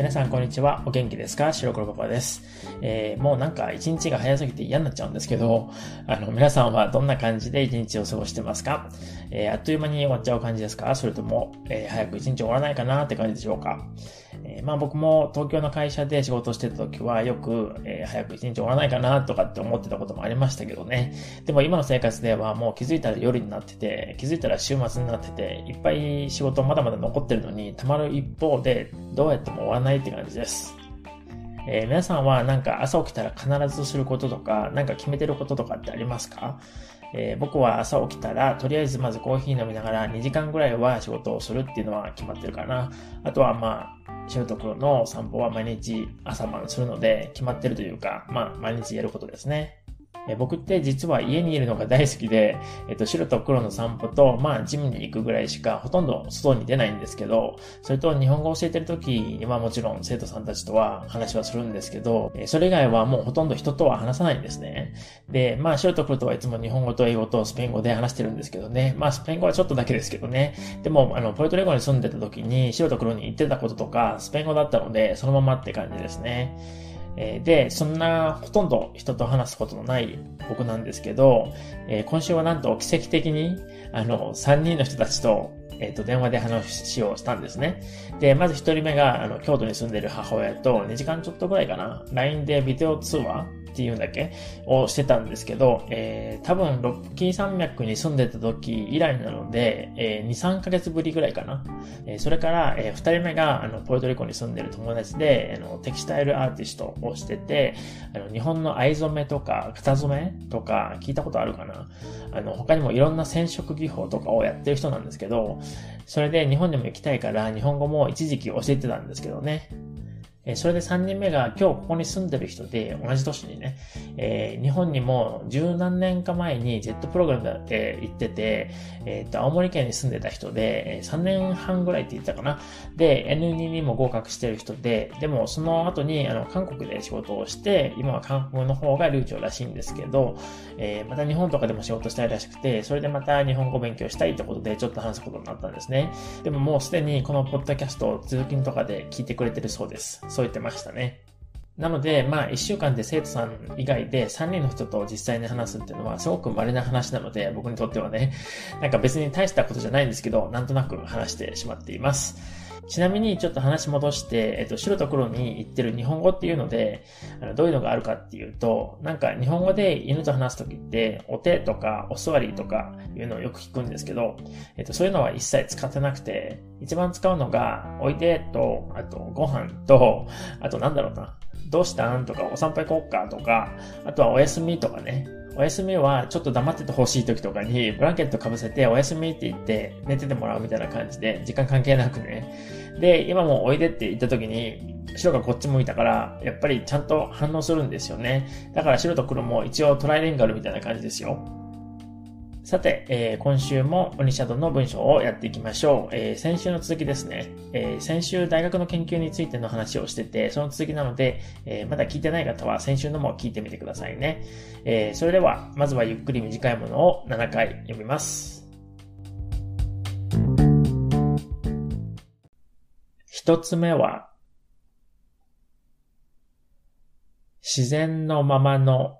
皆さんこんにちは。お元気ですか？白黒パパです。えー、もうなんか一日が早すぎて嫌になっちゃうんですけど、あの、皆さんはどんな感じで一日を過ごしてますか？えー、あっという間に終わっちゃう感じですか？それとも、えー、早く一日終わらないかなって感じでしょうか？えー、まあ僕も東京の会社で仕事してた時はよく、えー、早く一日終わらないかなとかって思ってたこともありましたけどね。でも今の生活ではもう気づいたら夜になってて、気づいたら週末になってて、いっぱい仕事まだまだ残ってるのに、溜まる一方で、どうやっても終わらないって感じです。えー、皆さんはなんか朝起きたら必ずすることとか、なんか決めてることとかってありますか？えー、僕は朝起きたら、とりあえずまずコーヒー飲みながら2時間ぐらいは仕事をするっていうのは決まってるかな。あとはまあ、シュート君の散歩は毎日朝晩するので決まってるというか、まあ毎日やることですね。え僕って実は家にいるのが大好きで、えっと、白と黒の散歩と、まあ、ジムに行くぐらいしかほとんど外に出ないんですけど、それと日本語を教えてる時にはもちろん生徒さんたちとは話はするんですけど、それ以外はもうほとんど人とは話さないんですね。で、まあ、白と黒とはいつも日本語と英語とスペイン語で話してるんですけどね。まあ、スペイン語はちょっとだけですけどね。でも、あの、ポルトリコに住んでた時に白と黒に行ってたこととか、スペイン語だったので、そのままって感じですね。えで、そんなほとんど人と話すことのない僕なんですけど、え今週はなんと奇跡的に、あの、3人の人たちと、えっ、と、電話で話をしたんですね。で、まず1人目が、あの、京都に住んでる母親と2時間ちょっとぐらいかな、LINE でビデオ通話っていうんだっけ？をしてたんですけど、えー、多分、ロッキー山脈に住んでた時以来なので、えー、2、3ヶ月ぶりぐらいかな。えー、それから、えー、2人目が、あの、ポルトリコに住んでる友達で、あの、テキスタイルアーティストをしてて、あの、日本の藍染めとか、型染めとか、聞いたことあるかなあの、他にもいろんな染色技法とかをやってる人なんですけど、それで日本でも行きたいから、日本語も一時期教えてたんですけどね。えそれで3人目が今日ここに住んでる人で、同じ年にね、えー、日本にも十何年か前にジェットプログラムで、行ってて、えっ、と、青森県に住んでた人で、3年半ぐらいって言ったかな。で、N2 にも合格してる人で、でもその後に、あの、韓国で仕事をして、今は韓国の方が流暢らしいんですけど、え、また日本とかでも仕事したいらしくて、それでまた日本語勉強したいってことでちょっと話すことになったんですね。でももうすでにこのポッドキャストを通勤とかで聞いてくれてるそうです。添えてましたね。なので、まあ、一週間で生徒さん以外で3人の人と実際に話すっていうのはすごく稀な話なので、僕にとってはね、なんか別に大したことじゃないんですけど、なんとなく話してしまっています。ちなみにちょっと話戻して、えっと、白と黒に言ってる日本語っていうので、あのどういうのがあるかっていうと、なんか日本語で犬と話すときって、お手とかお座りとかいうのをよく聞くんですけど、えっと、そういうのは一切使ってなくて、一番使うのが、おいでと、あとご飯と、あとなんだろうな、どうしたんとか、お散歩行こっかとか、あとはお休みとかね。お休みはちょっと黙っててほしい時とかに、ブランケットかぶせてお休みって言って寝ててもらうみたいな感じで、時間関係なくね。で、今もおいでって言った時に、白がこっち向いたから、やっぱりちゃんと反応するんですよね。だから白と黒も一応トライレンガルみたいな感じですよ。さて、えー、今週もオニシャドの文章をやっていきましょう。えー、先週の続きですね、えー、先週大学の研究についての話をしてて、その続きなので、えまだ聞いてない方は先週のも聞いてみてくださいね。えそれでは、まずはゆっくり短いものを7回読みます。一つ目は、自然のままの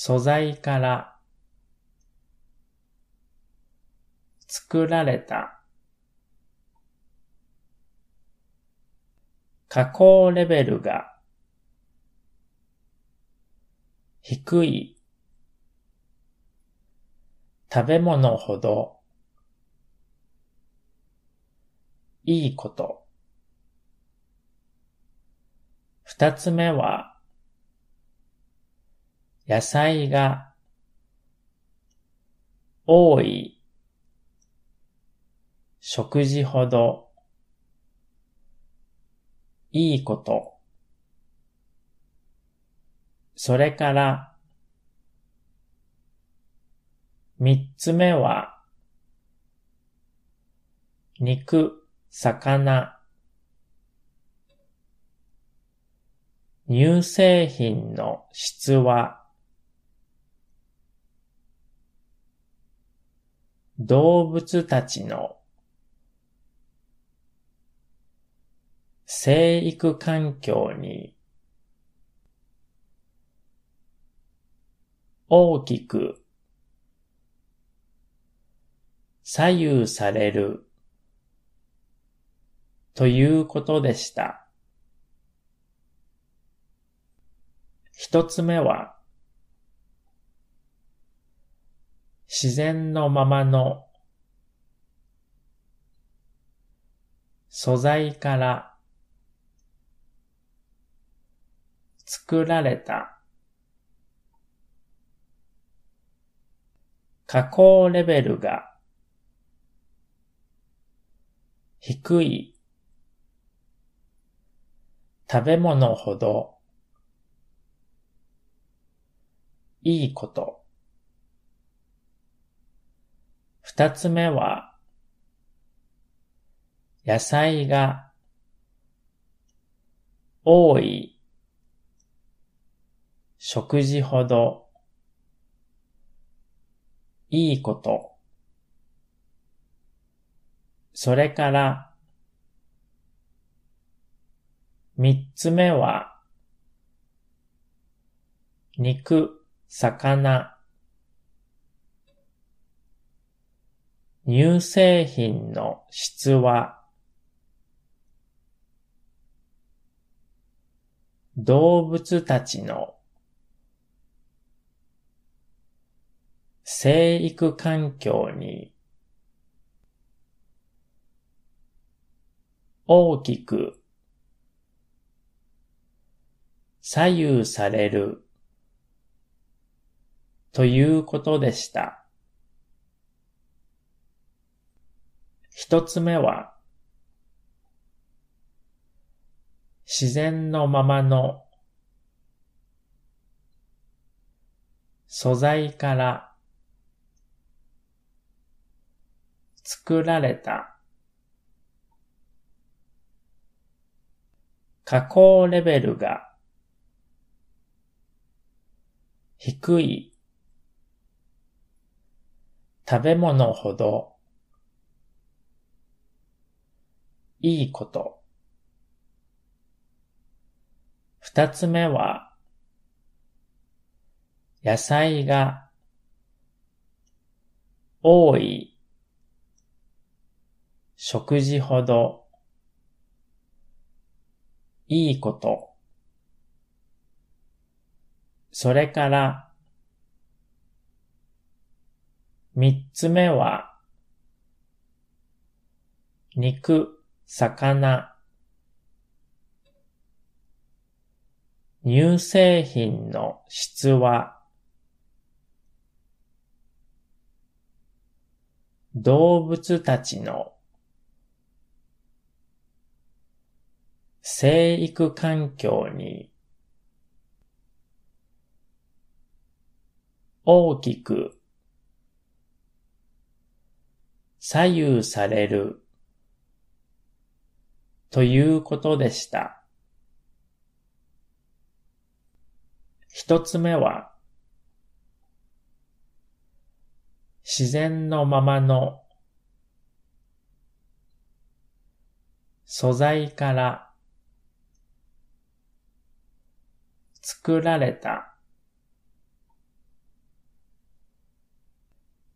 素材から作られた加工レベルが低い食べ物ほどいいこと。二つ目は野菜が多い食事ほどいいこと。それから三つ目は肉、魚、乳製品の質は動物たちの生育環境に大きく左右されるということでした。一つ目は自然のままの素材から作られた加工レベルが低い食べ物ほどいいこと。二つ目は野菜が多い食事ほどいいこと。それから、三つ目は、肉、魚、乳製品の質は、動物たちの生育環境に大きく左右されるということでした。一つ目は自然のままの素材から作られた加工レベルが低い食べ物ほどいいこと。二つ目は野菜が多い食事ほどいいこと。それから三つ目は肉、魚、乳製品の質は動物たちの生育環境に大きく左右される。ということでした。一つ目は自然のままの素材から作られた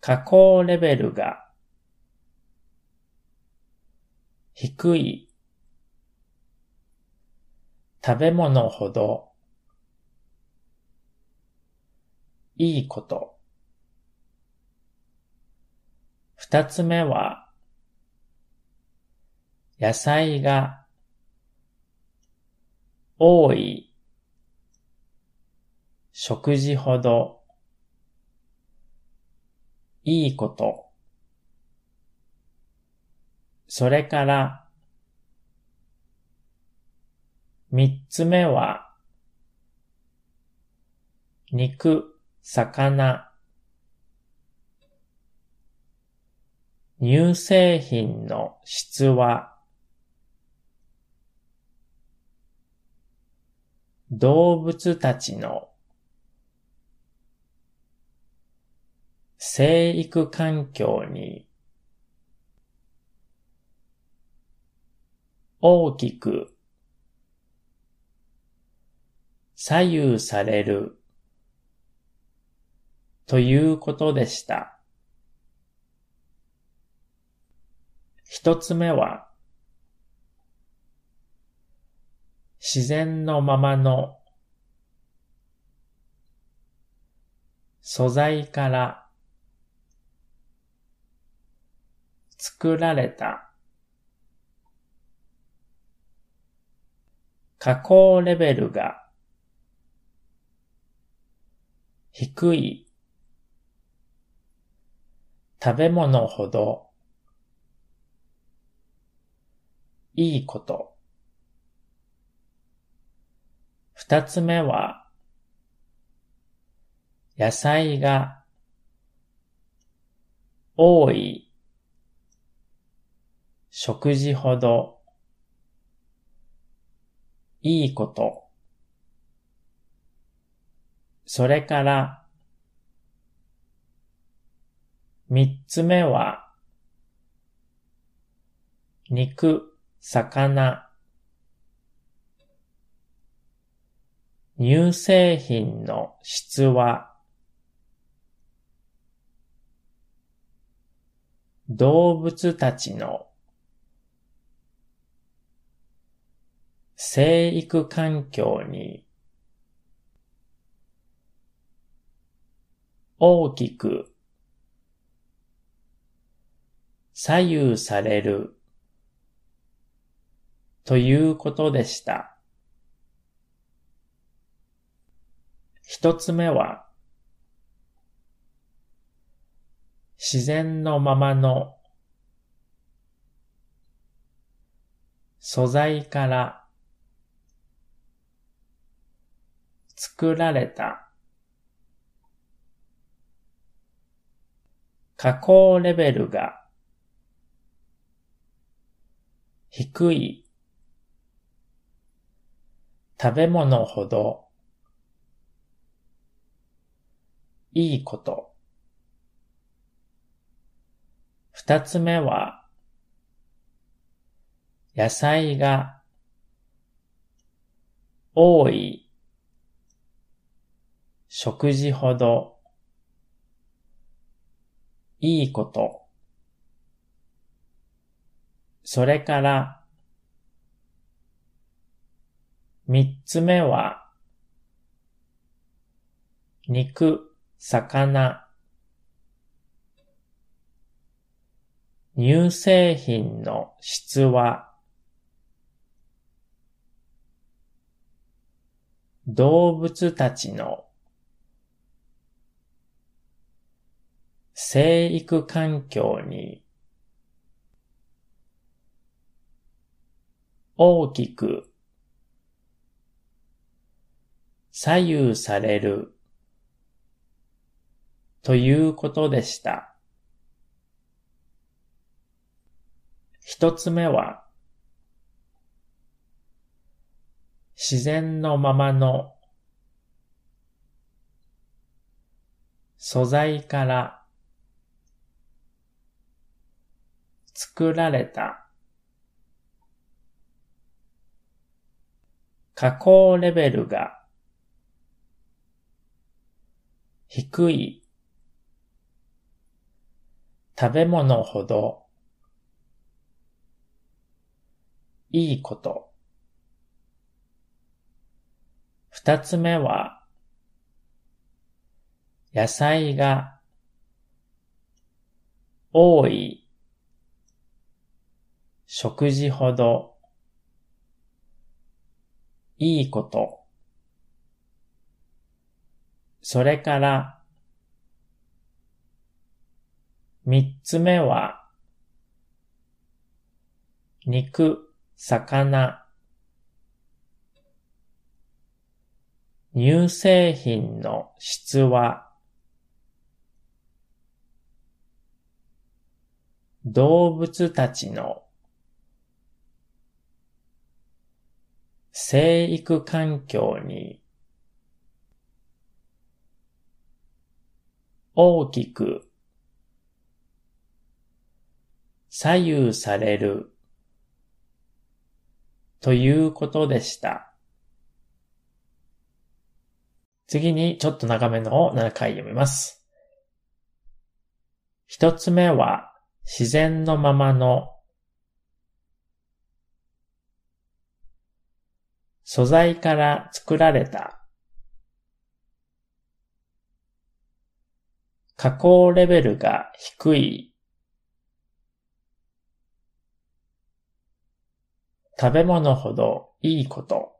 加工レベルが低い食べ物ほどいいこと。二つ目は野菜が多い食事ほどいいこと。それから三つ目は肉、魚、乳製品の質は動物たちの生育環境に大きく左右されるということでした。一つ目は自然のままの素材から作られた加工レベルが低い食べ物ほどいいこと。二つ目は野菜が多い食事ほどいいこと。それから、三つ目は、肉、魚、乳製品の質は、動物たちの生育環境に大きく左右されるということでした。一つ目は自然のままの素材から作られた加工レベルが低い食べ物ほどいいこと。二つ目は野菜が多い食事ほどいいこと。それから三つ目は肉、魚、乳製品の質は動物たちの生育環境に大きく左右されるということでした。一つ目は自然のままの素材から作られた加工レベルが低い食べ物ほどいいこと。二つ目は野菜が多い食事ほどいいこと。それから三つ目は肉、魚、乳製品の質は動物たちの生育環境に大きく左右されるということでした。次にちょっと長めのを7回読みます。一つ目は自然のままの素材から作られた加工レベルが低い食べ物ほどいいこと。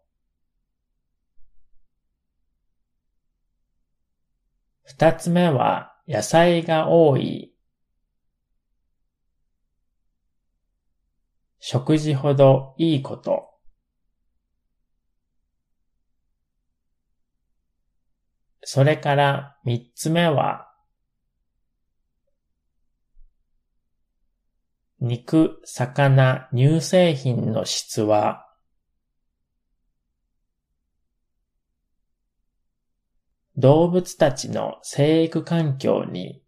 二つ目は野菜が多い。食事ほどいいこと。それから三つ目は肉、魚、乳製品の質は、動物たちの生育環境に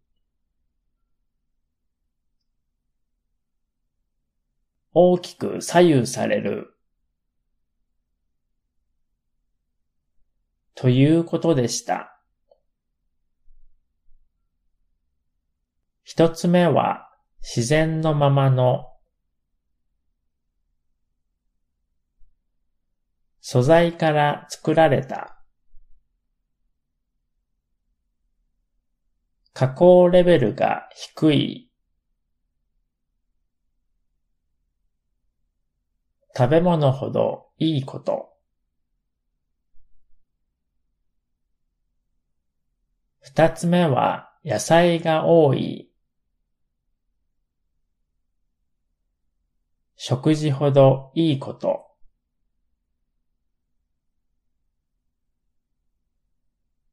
大きく左右されるということでした。一つ目は自然のままの素材から作られた加工レベルが低い食べ物ほどいいこと二つ目は野菜が多い食事ほどいいこと。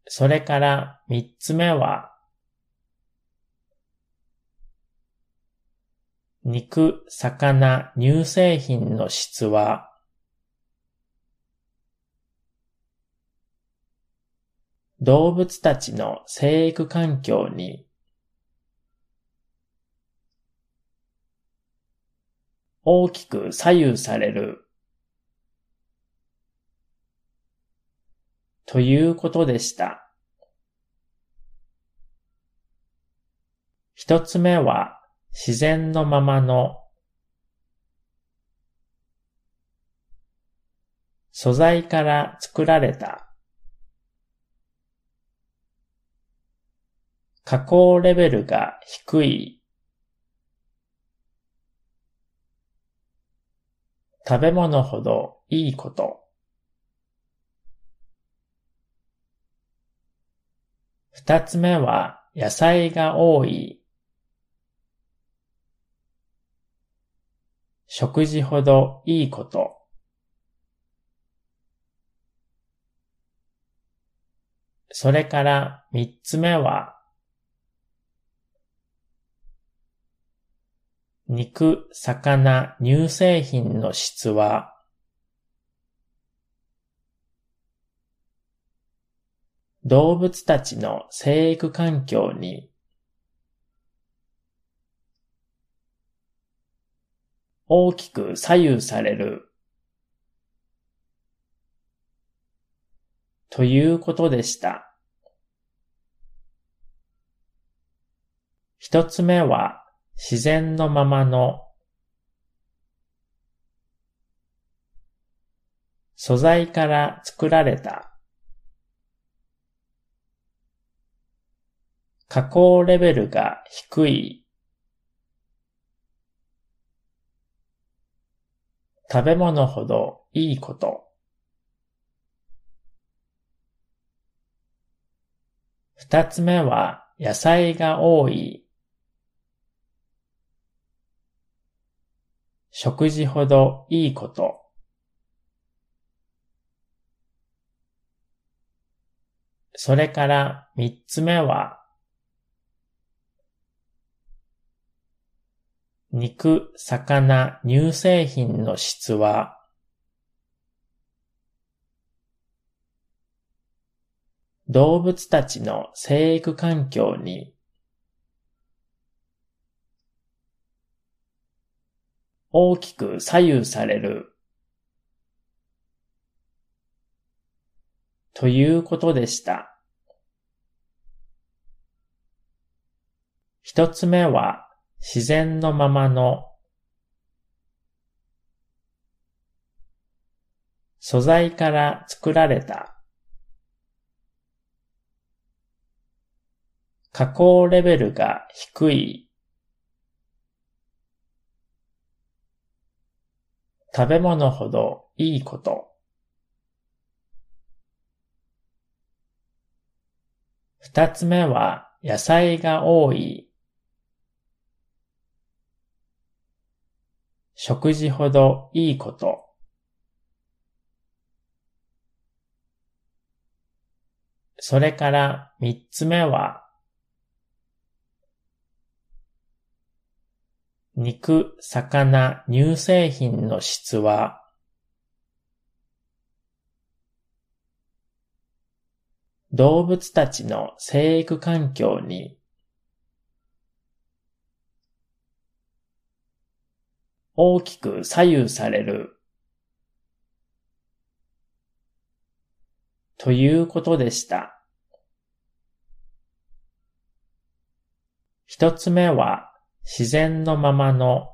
それから三つ目は、肉、魚、乳製品の質は、動物たちの生育環境に大きく左右されるということでした。一つ目は自然のままの素材から作られた加工レベルが低い食べ物ほどいいこと。二つ目は野菜が多い。食事ほどいいこと。それから三つ目は肉、魚、乳製品の質は、動物たちの生育環境に大きく左右されるということでした。一つ目は自然のままの素材から作られた加工レベルが低い食べ物ほどいいこと。二つ目は野菜が多い。食事ほどいいこと。それから三つ目は、肉、魚、乳製品の質は、動物たちの生育環境に大きく左右されるということでした。一つ目は自然のままの素材から作られた加工レベルが低い食べ物ほどいいこと二つ目は野菜が多い食事ほどいいこと。それから三つ目は、肉、魚、乳製品の質は、動物たちの生育環境に大きく左右されるということでした。一つ目は自然のままの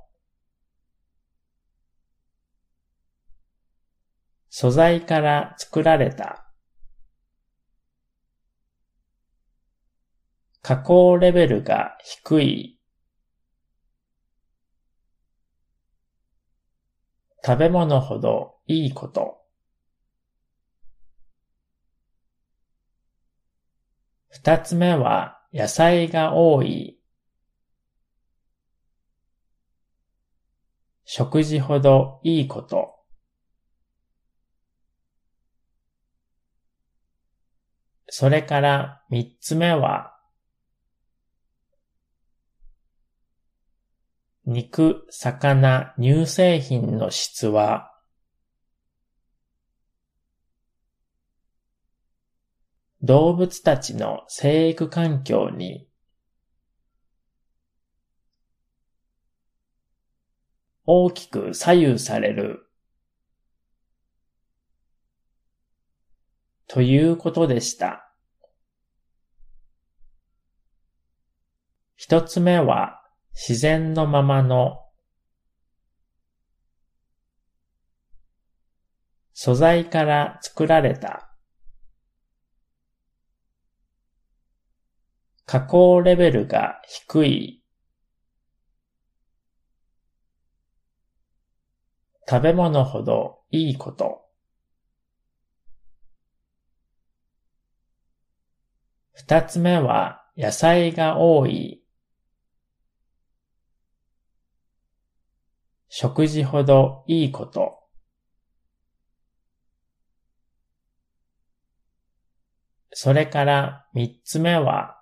素材から作られた加工レベルが低い食べ物ほどいいこと。二つ目は野菜が多い。食事ほどいいこと。それから三つ目は肉、魚、乳製品の質は、動物たちの生育環境に大きく左右されるということでした。一つ目は自然のままの素材から作られた加工レベルが低い食べ物ほどいいこと二つ目は野菜が多い食事ほどいいこと。それから三つ目は、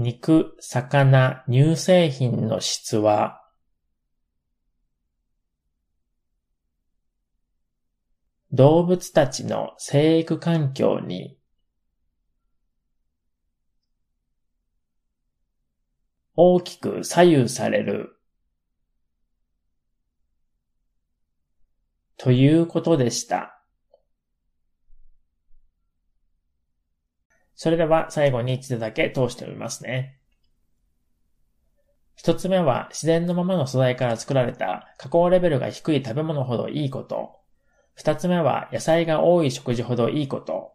肉、魚、乳製品の質は、動物たちの生育環境に大きく左右されるということでした。それでは最後に一度だけ通してみますね。一つ目は自然のままの素材から作られた加工レベルが低い食べ物ほどいいこと。二つ目は野菜が多い食事ほどいいこと。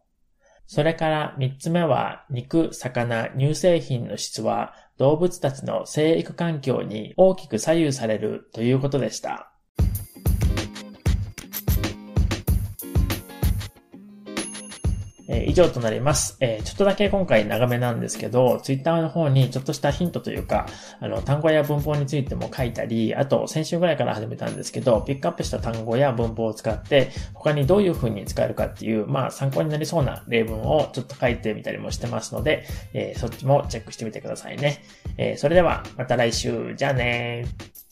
それから三つ目は肉、魚、乳製品の質は動物たちの生育環境に大きく左右されるということでした。え、以上となります。え、ちょっとだけ今回長めなんですけど、ツイッターの方にちょっとしたヒントというか、あの、単語や文法についても書いたり、あと先週ぐらいから始めたんですけど、ピックアップした単語や文法を使って、他にどういう風に使えるかっていう、まあ参考になりそうな例文をちょっと書いてみたりもしてますので、え、そっちもチェックしてみてくださいね。えそれではまた来週。じゃあねー。